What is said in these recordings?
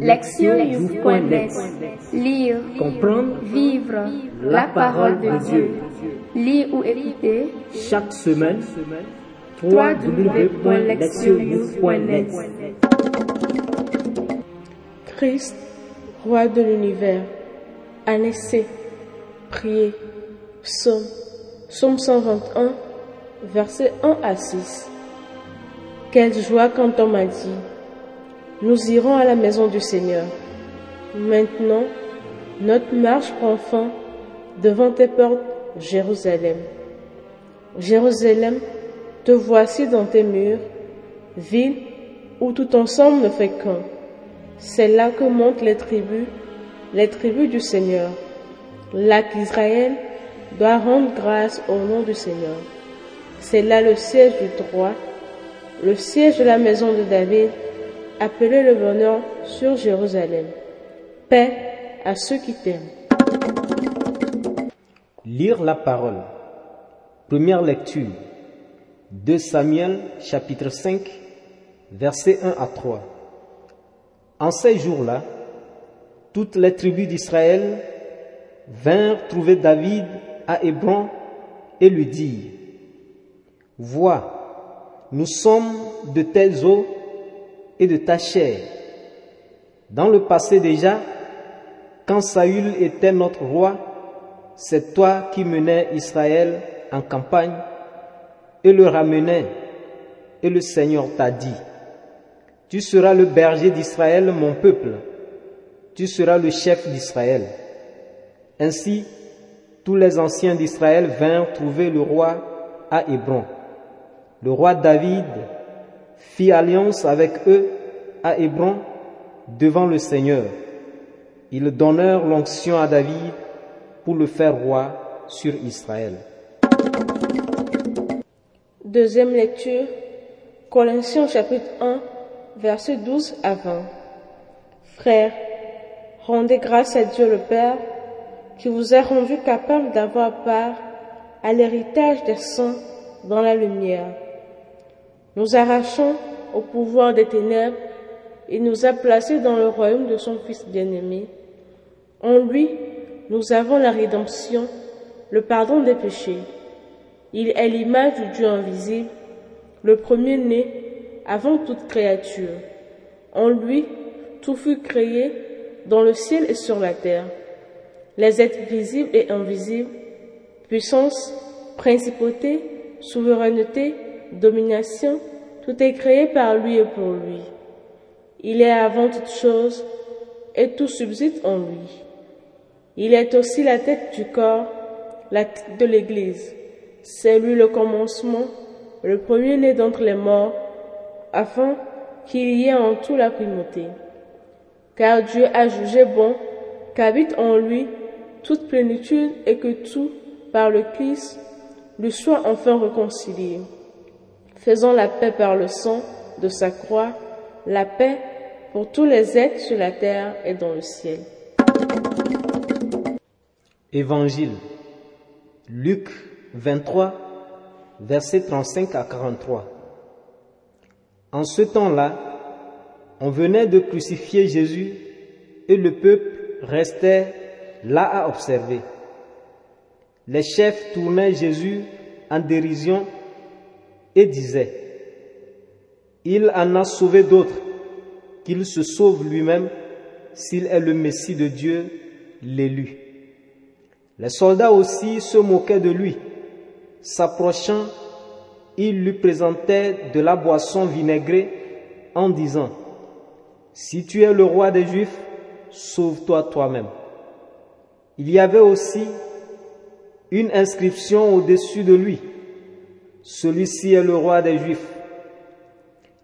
Lectionnews.net Lire, Comprendre, vivre. la parole de Dieu. Lire ou écouter. Chaque semaine, www.lectionnews.net Christ, roi de l'univers, année C, prier, psaume, psaume 121, versets 1 à 6. Quelle joie quand on m'a dit, nous irons à la maison du Seigneur. Maintenant, notre marche prend fin devant tes portes, Jérusalem. Jérusalem, te voici dans tes murs, ville où tout ensemble ne fait qu'un. C'est là que montent les tribus, les tribus du Seigneur. Là qu'Israël doit rendre grâce au nom du Seigneur. C'est là le siège du droit, le siège de la maison de David, appelé le bonheur sur Jérusalem. Paix à ceux qui t'aiment. Lire la parole. Première lecture. 2 Samuel chapitre 5 versets 1 à 3. En ces jours-là, toutes les tribus d'Israël vinrent trouver David à Hébron et lui dirent, Vois, nous sommes de tes os et de ta chair. Dans le passé déjà, quand Saül était notre roi, c'est toi qui menais Israël en campagne et le ramenais, et le Seigneur t'a dit, Tu seras le berger d'Israël, mon peuple, tu seras le chef d'Israël. Ainsi, tous les anciens d'Israël vinrent trouver le roi à Hébron. Le roi David fit alliance avec eux à Hébron devant le Seigneur. Ils donnèrent l'onction à David pour le faire roi sur Israël. Deuxième lecture, Colossiens chapitre 1, versets 12 à 20. Frères, rendez grâce à Dieu le Père qui vous a rendu capable d'avoir part à l'héritage des saints dans la lumière. Nous arrachons au pouvoir des ténèbres et nous a placés dans le royaume de son Fils bien-aimé. En lui, nous avons la rédemption, le pardon des péchés. Il est l'image du Dieu invisible, le premier-né avant toute créature. En lui, tout fut créé dans le ciel et sur la terre. Les êtres visibles et invisibles, puissance, principauté, souveraineté, domination, tout est créé par lui et pour lui. Il est avant toute chose et tout subsiste en lui. Il est aussi la tête du corps, la tête de l'Église. C'est lui le commencement, le premier-né d'entre les morts, afin qu'il y ait en tout la primauté. Car Dieu a jugé bon qu'habite en lui toute plénitude et que tout, par le Christ, lui soit enfin réconcilié. Faisant la paix par le sang de sa croix, la paix pour tous les êtres sur la terre et dans le ciel. Évangile. Luc 23, versets 35 à 43. En ce temps-là, on venait de crucifier Jésus et le peuple restait là à observer. Les chefs tournaient Jésus en dérision et disaient, Il en a sauvé d'autres, qu'il se sauve lui-même s'il est le Messie de Dieu, l'élu. Les soldats aussi se moquaient de lui. S'approchant, ils lui présentaient de la boisson vinaigrée en disant, Si tu es le roi des Juifs, sauve-toi toi-même. Il y avait aussi une inscription au-dessus de lui. Celui-ci est le roi des Juifs.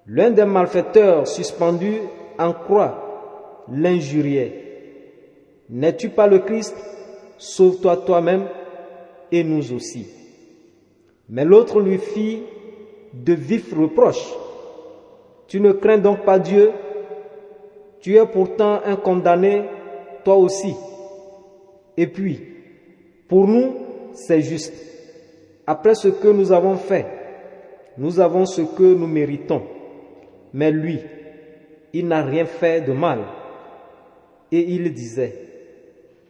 L'un des malfaiteurs suspendus en croix l'injuriait. N'es-tu pas le Christ? Sauve-toi toi-même et nous aussi. Mais l'autre lui fit de vifs reproches. Tu ne crains donc pas Dieu? Tu es pourtant un condamné, toi aussi. Et puis, pour nous, c'est juste. Après ce que nous avons fait, nous avons ce que nous méritons. Mais lui, il n'a rien fait de mal. et il disait,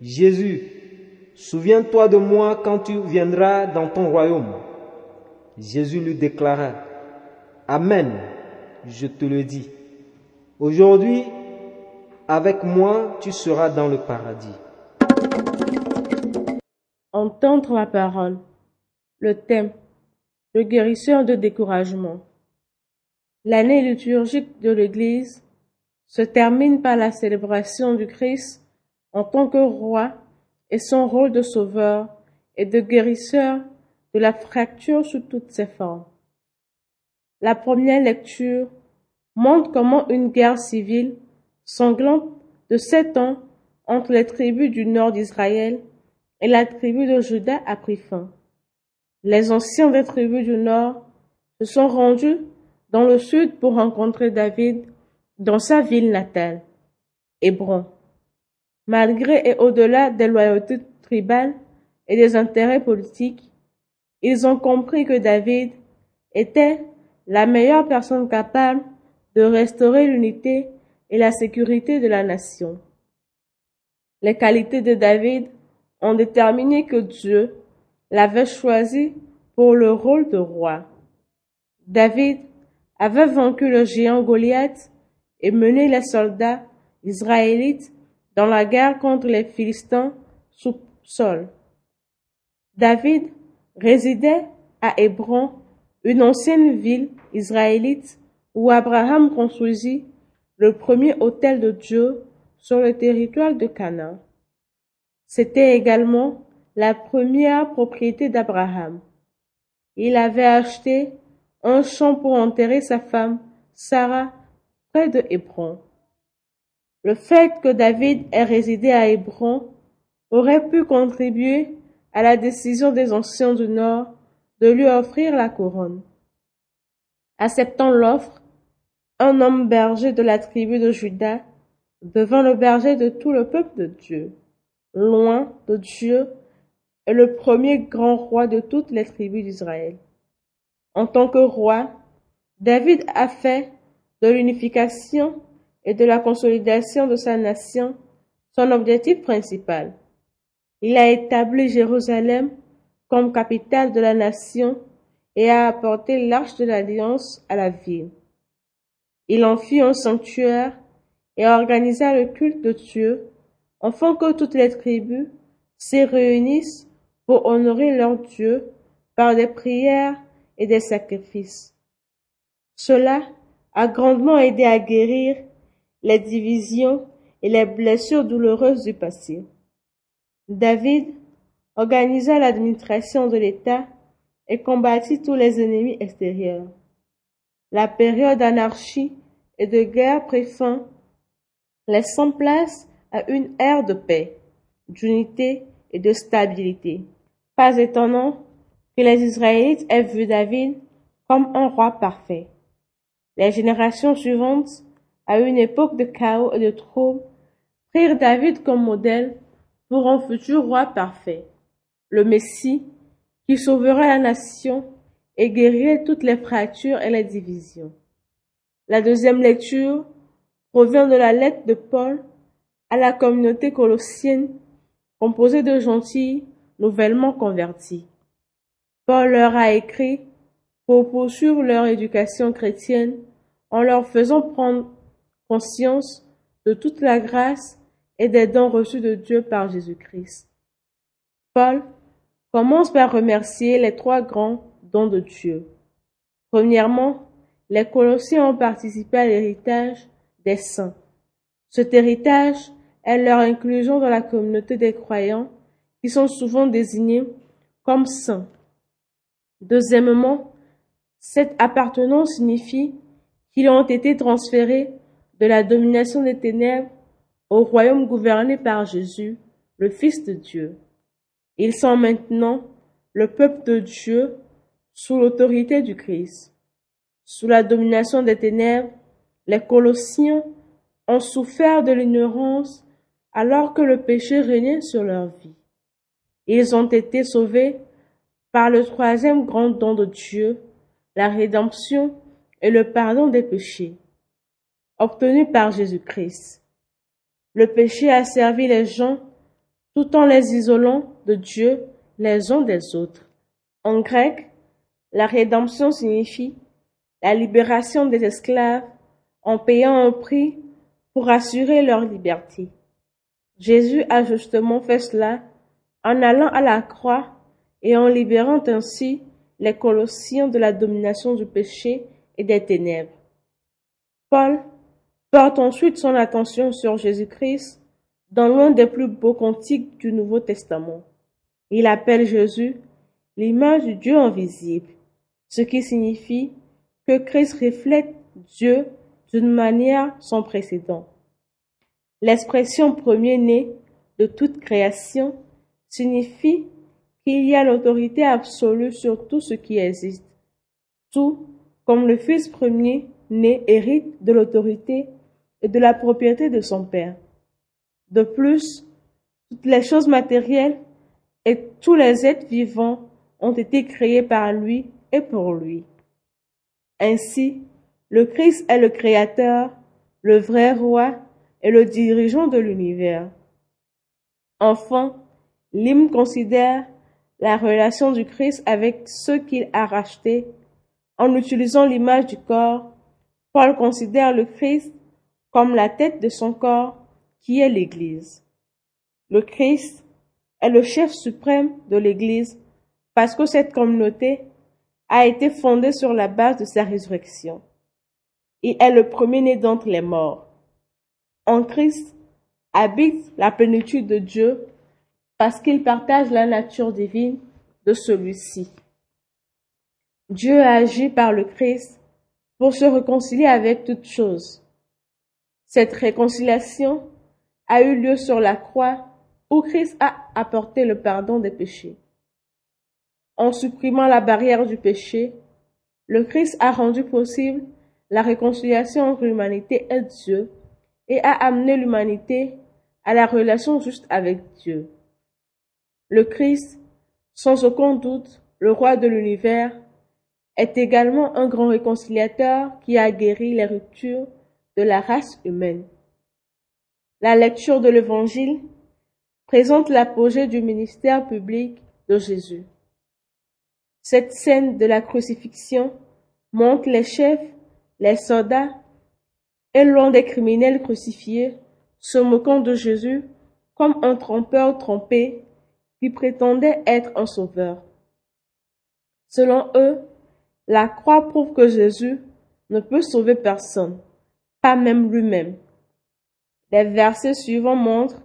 Jésus, souviens-toi de moi quand tu viendras dans ton royaume. Jésus lui déclara, Amen, je te le dis. Aujourd'hui, avec moi, tu seras dans le paradis. Entendre la parole. Le thème. Le guérisseur de découragement. L'année liturgique de l'Église se termine par la célébration du Christ en tant que roi et son rôle de sauveur et de guérisseur de la fracture sous toutes ses formes. La première lecture montre comment une guerre civile sanglante de sept ans entre les tribus du nord d'Israël et la tribu de Juda a pris fin. Les anciens des tribus du nord se sont rendus dans le sud pour rencontrer David dans sa ville natale, Hébron. Malgré et au-delà des loyautés tribales et des intérêts politiques, ils ont compris que David était la meilleure personne capable de restaurer l'unité et la sécurité de la nation. Les qualités de David ont déterminé que Dieu l'avait choisi pour le rôle de roi. David avait vaincu le géant Goliath et mené les soldats israélites dans la guerre contre les Philistins sous sol. David résidait à Hébron, une ancienne ville israélite où Abraham construisit le premier hôtel de Dieu sur le territoire de Canaan. C'était également la première propriété d'Abraham. Il avait acheté un champ pour enterrer sa femme, Sarah, près de Hébron. Le fait que David ait résidé à Hébron aurait pu contribuer à la décision des anciens du Nord de lui offrir la couronne. Acceptant l'offre, un homme berger de la tribu de Juda devint le berger de tout le peuple de Dieu, loin de Dieu, et le premier grand roi de toutes les tribus d'Israël. En tant que roi, David a fait de l'unification et de la consolidation de sa nation son objectif principal. Il a établi Jérusalem comme capitale de la nation et a apporté l'arche de l'alliance à la ville. Il en fit un sanctuaire et organisa le culte de Dieu afin que toutes les tribus s'y réunissent pour honorer leur Dieu par des prières et des sacrifices. Cela a grandement aidé à guérir les divisions et les blessures douloureuses du passé. David organisa l'administration de l'État et combattit tous les ennemis extérieurs. La période d'anarchie et de guerre prit fin, laissant place à une ère de paix, d'unité et de stabilité. Pas étonnant que les Israélites aient vu David comme un roi parfait. Les générations suivantes, à une époque de chaos et de troubles, prirent David comme modèle pour un futur roi parfait, le Messie qui sauverait la nation et guérirait toutes les fractures et les divisions. La deuxième lecture provient de la lettre de Paul à la communauté colossienne composée de gentils nouvellement convertis. Paul leur a écrit pour poursuivre leur éducation chrétienne en leur faisant prendre conscience de toute la grâce et des dons reçus de Dieu par Jésus-Christ. Paul commence par remercier les trois grands dons de Dieu. Premièrement, les Colossiens ont participé à l'héritage des saints. Cet héritage est leur inclusion dans la communauté des croyants sont souvent désignés comme saints. Deuxièmement, cette appartenance signifie qu'ils ont été transférés de la domination des ténèbres au royaume gouverné par Jésus, le Fils de Dieu. Ils sont maintenant le peuple de Dieu sous l'autorité du Christ. Sous la domination des ténèbres, les Colossiens ont souffert de l'ignorance alors que le péché régnait sur leur vie. Ils ont été sauvés par le troisième grand don de Dieu, la rédemption et le pardon des péchés, obtenus par Jésus-Christ. Le péché a servi les gens tout en les isolant de Dieu les uns des autres. En grec, la rédemption signifie la libération des esclaves en payant un prix pour assurer leur liberté. Jésus a justement fait cela en allant à la croix et en libérant ainsi les Colossiens de la domination du péché et des ténèbres. Paul porte ensuite son attention sur Jésus-Christ dans l'un des plus beaux cantiques du Nouveau Testament. Il appelle Jésus l'image du Dieu invisible, ce qui signifie que Christ reflète Dieu d'une manière sans précédent. L'expression premier-né de toute création signifie qu'il y a l'autorité absolue sur tout ce qui existe. Tout, comme le fils premier-né hérite de l'autorité et de la propriété de son père. De plus, toutes les choses matérielles et tous les êtres vivants ont été créés par lui et pour lui. Ainsi, le Christ est le Créateur, le vrai roi et le dirigeant de l'univers. Enfin, l'hymne considère la relation du Christ avec ceux qu'il a rachetés. En utilisant l'image du corps, Paul considère le Christ comme la tête de son corps, qui est l'Église. Le Christ est le chef suprême de l'Église parce que cette communauté a été fondée sur la base de sa résurrection. Il est le premier-né d'entre les morts. En Christ habite la plénitude de Dieu parce qu'il partage la nature divine de celui-ci. Dieu a agi par le Christ pour se réconcilier avec toutes choses. Cette réconciliation a eu lieu sur la croix où Christ a apporté le pardon des péchés. En supprimant la barrière du péché, le Christ a rendu possible la réconciliation entre l'humanité et Dieu et a amené l'humanité à la relation juste avec Dieu. Le Christ, sans aucun doute le roi de l'univers, est également un grand réconciliateur qui a guéri les ruptures de la race humaine. La lecture de l'Évangile présente l'apogée du ministère public de Jésus. Cette scène de la crucifixion montre les chefs, les soldats et l'un des criminels crucifiés se moquant de Jésus comme un trompeur trompé qui prétendait être un sauveur. Selon eux, la croix prouve que Jésus ne peut sauver personne, pas même lui-même. Les versets suivants montrent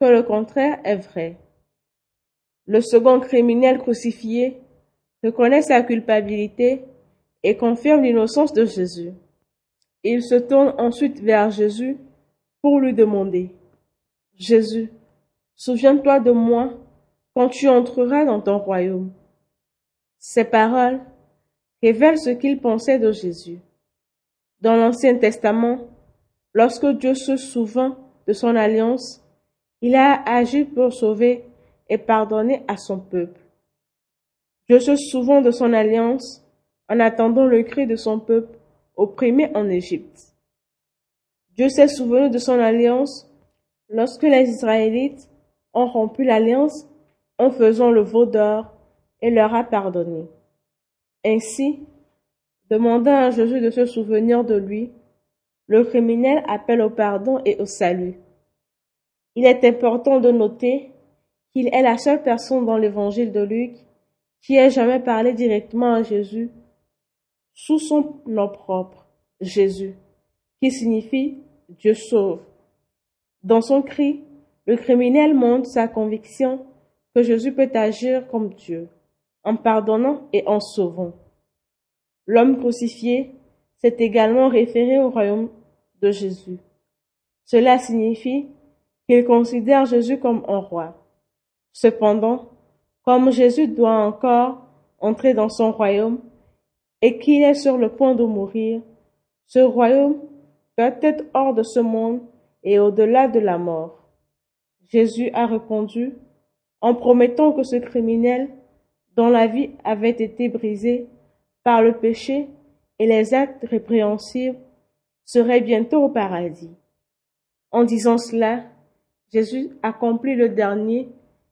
que le contraire est vrai. Le second criminel crucifié reconnaît sa culpabilité et confirme l'innocence de Jésus. Il se tourne ensuite vers Jésus pour lui demander, Jésus, souviens-toi de moi quand tu entreras dans ton royaume. Ces paroles révèlent ce qu'il pensait de Jésus. Dans l'Ancien Testament, lorsque Dieu se souvint de son alliance, il a agi pour sauver et pardonner à son peuple. Dieu se souvint de son alliance en attendant le cri de son peuple opprimé en Égypte. Dieu s'est souvenu de son alliance lorsque les Israélites ont rompu l'alliance en faisant le veau d'or et leur a pardonné. Ainsi, demandant à Jésus de se souvenir de lui, le criminel appelle au pardon et au salut. Il est important de noter qu'il est la seule personne dans l'évangile de Luc qui ait jamais parlé directement à Jésus sous son nom propre, Jésus, qui signifie Dieu sauve. Dans son cri, le criminel montre sa conviction que Jésus peut agir comme Dieu, en pardonnant et en sauvant. L'homme crucifié s'est également référé au royaume de Jésus. Cela signifie qu'il considère Jésus comme un roi. Cependant, comme Jésus doit encore entrer dans son royaume et qu'il est sur le point de mourir, ce royaume doit être hors de ce monde et au-delà de la mort. Jésus a répondu en promettant que ce criminel dont la vie avait été brisée par le péché et les actes répréhensibles serait bientôt au paradis. En disant cela, Jésus accomplit le dernier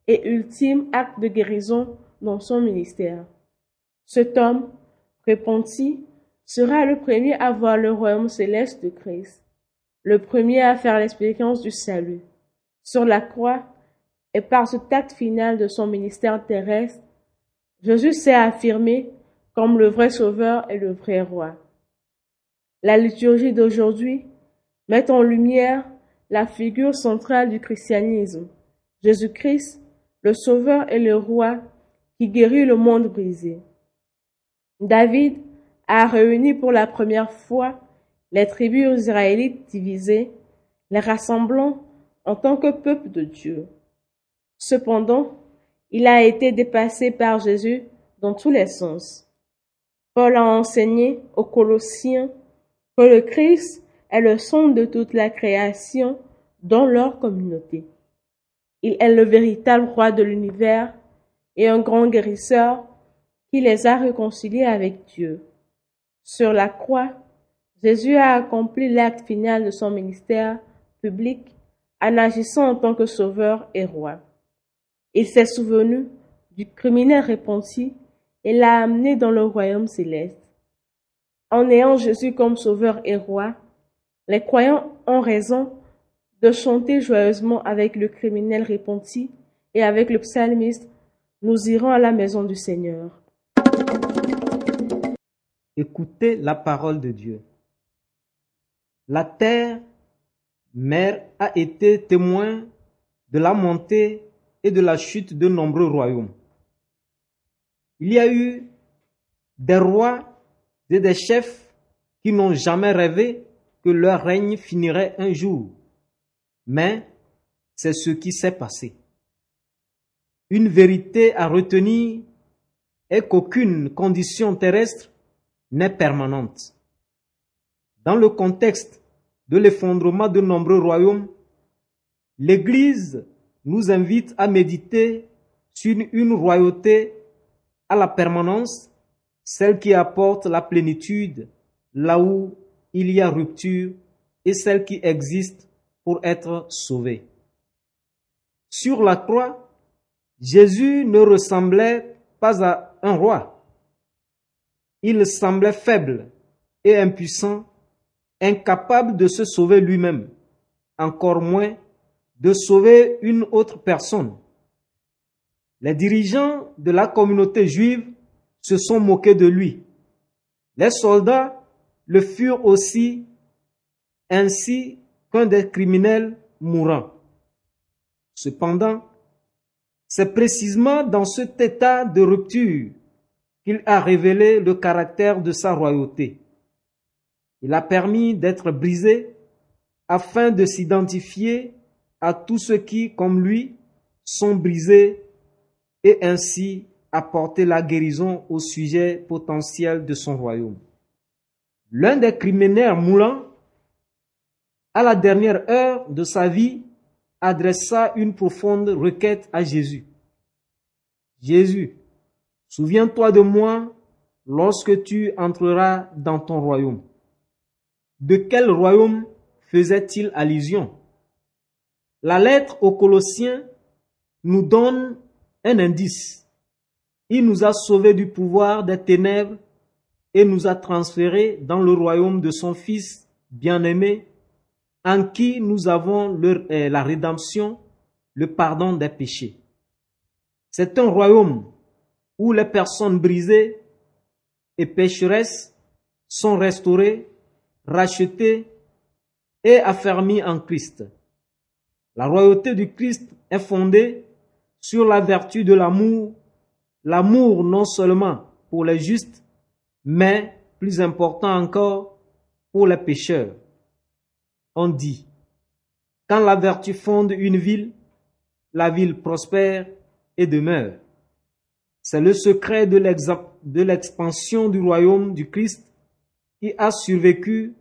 et ultime acte de guérison dans son ministère. Cet homme, repenti, sera le premier à voir le royaume céleste de Christ, le premier à faire l'expérience du salut. Sur la croix, et par ce acte final de son ministère terrestre, Jésus s'est affirmé comme le vrai sauveur et le vrai roi. La liturgie d'aujourd'hui met en lumière la figure centrale du christianisme, Jésus-Christ, le sauveur et le roi qui guérit le monde brisé. David a réuni pour la première fois les tribus israélites divisées, les rassemblant en tant que peuple de Dieu. Cependant, il a été dépassé par Jésus dans tous les sens. Paul a enseigné aux Colossiens que le Christ est le centre de toute la création dans leur communauté. Il est le véritable roi de l'univers et un grand guérisseur qui les a réconciliés avec Dieu. Sur la croix, Jésus a accompli l'acte final de son ministère public en agissant en tant que sauveur et roi. Il s'est souvenu du criminel repenti et l'a amené dans le royaume céleste. En ayant Jésus comme sauveur et roi, les croyants ont raison de chanter joyeusement avec le criminel repenti et avec le psalmiste, nous irons à la maison du Seigneur. Écoutez la parole de Dieu. La terre, mère, a été témoin de la montée et de la chute de nombreux royaumes. Il y a eu des rois et des chefs qui n'ont jamais rêvé que leur règne finirait un jour. Mais c'est ce qui s'est passé. Une vérité à retenir est qu'aucune condition terrestre n'est permanente. Dans le contexte de l'effondrement de nombreux royaumes, l'Église nous invite à méditer sur une royauté à la permanence, celle qui apporte la plénitude là où il y a rupture et celle qui existe pour être sauvé. Sur la croix, Jésus ne ressemblait pas à un roi. Il semblait faible et impuissant, incapable de se sauver lui-même, encore moins de sauver une autre personne. Les dirigeants de la communauté juive se sont moqués de lui. Les soldats le furent aussi, ainsi qu'un des criminels mourants. Cependant, c'est précisément dans cet état de rupture qu'il a révélé le caractère de sa royauté. Il a permis d'être brisé afin de s'identifier à tous ceux qui, comme lui, sont brisés et ainsi apporter la guérison au sujet potentiel de son royaume. L'un des criminels moulants, à la dernière heure de sa vie, adressa une profonde requête à Jésus. Jésus, souviens-toi de moi lorsque tu entreras dans ton royaume. De quel royaume faisait-il allusion? La lettre aux Colossiens nous donne un indice. Il nous a sauvés du pouvoir des ténèbres et nous a transférés dans le royaume de son Fils bien-aimé, en qui nous avons euh, la rédemption, le pardon des péchés. C'est un royaume où les personnes brisées et pécheresses sont restaurées, rachetées et affermies en Christ. La royauté du Christ est fondée sur la vertu de l'amour, l'amour non seulement pour les justes, mais plus important encore pour les pécheurs. On dit, quand la vertu fonde une ville, la ville prospère et demeure. C'est le secret de l'expansion du royaume du Christ qui a survécu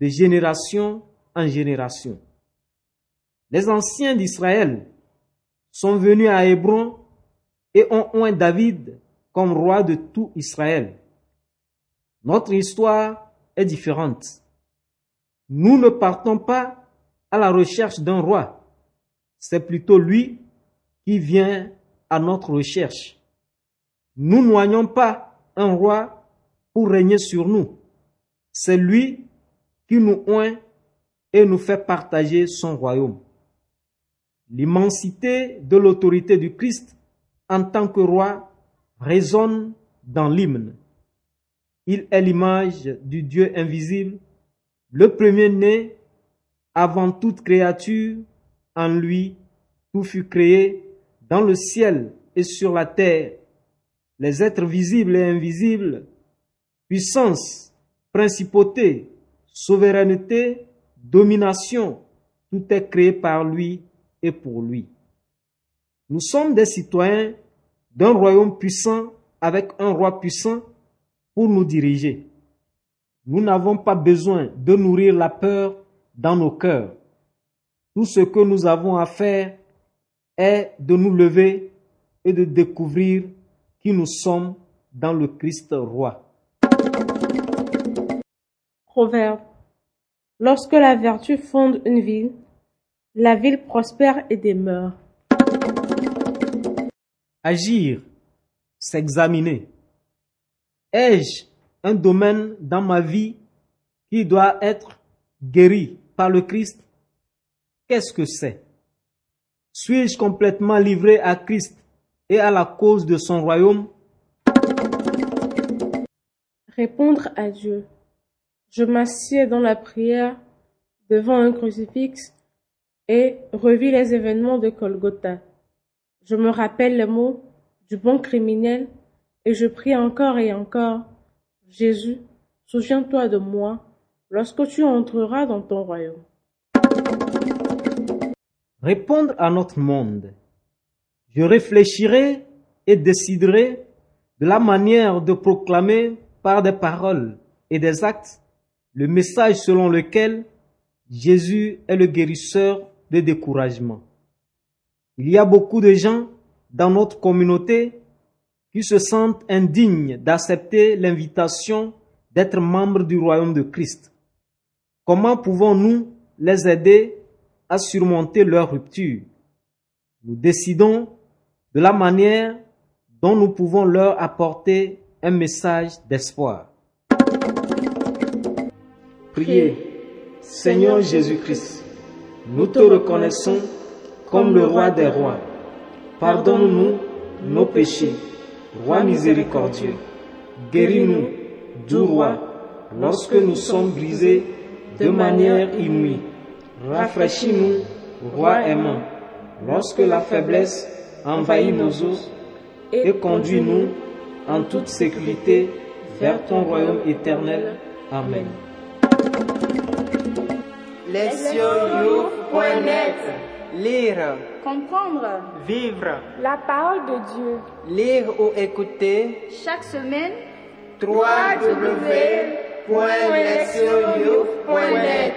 de génération en génération. Les anciens d'Israël sont venus à Hébron et ont oint David comme roi de tout Israël. Notre histoire est différente. Nous ne partons pas à la recherche d'un roi. C'est plutôt lui qui vient à notre recherche. Nous n'oignons pas un roi pour régner sur nous. C'est lui qui nous oint et nous fait partager son royaume. L'immensité de l'autorité du Christ en tant que roi résonne dans l'hymne. Il est l'image du Dieu invisible, le premier-né avant toute créature. En lui, tout fut créé dans le ciel et sur la terre. Les êtres visibles et invisibles, puissance, principauté, souveraineté, domination, tout est créé par lui et pour lui. Nous sommes des citoyens d'un royaume puissant avec un roi puissant pour nous diriger. Nous n'avons pas besoin de nourrir la peur dans nos cœurs. Tout ce que nous avons à faire est de nous lever et de découvrir qui nous sommes dans le Christ roi. Proverbe. Lorsque la vertu fonde une ville, la ville prospère et demeure. Agir, s'examiner. Ai-je un domaine dans ma vie qui doit être guéri par le Christ? Qu'est-ce que c'est? Suis-je complètement livré à Christ et à la cause de son royaume? Répondre à Dieu. Je m'assieds dans la prière devant un crucifix et revis les événements de Golgotha. Je me rappelle les mots du bon criminel et je prie encore et encore. Jésus, souviens-toi de moi lorsque tu entreras dans ton royaume. Répondre à notre monde. Je réfléchirai et déciderai de la manière de proclamer par des paroles et des actes le message selon lequel Jésus est le guérisseur des découragements. Il y a beaucoup de gens dans notre communauté qui se sentent indignes d'accepter l'invitation d'être membres du royaume de Christ. Comment pouvons-nous les aider à surmonter leur rupture? Nous décidons de la manière dont nous pouvons leur apporter un message d'espoir. Priez, Seigneur Jésus-Christ, nous te reconnaissons comme le roi des rois. Pardonne-nous nos péchés, roi miséricordieux. Guéris-nous du roi lorsque nous sommes brisés de manière inouïe. Rafraîchis-nous, roi aimant, lorsque la faiblesse envahit nos os et conduis-nous en toute sécurité vers ton royaume éternel. Amen. Lesioyou.net Lire, Comprendre. Vivre, la parole de Dieu. Lire ou écouter. Chaque semaine www.lesioyou.net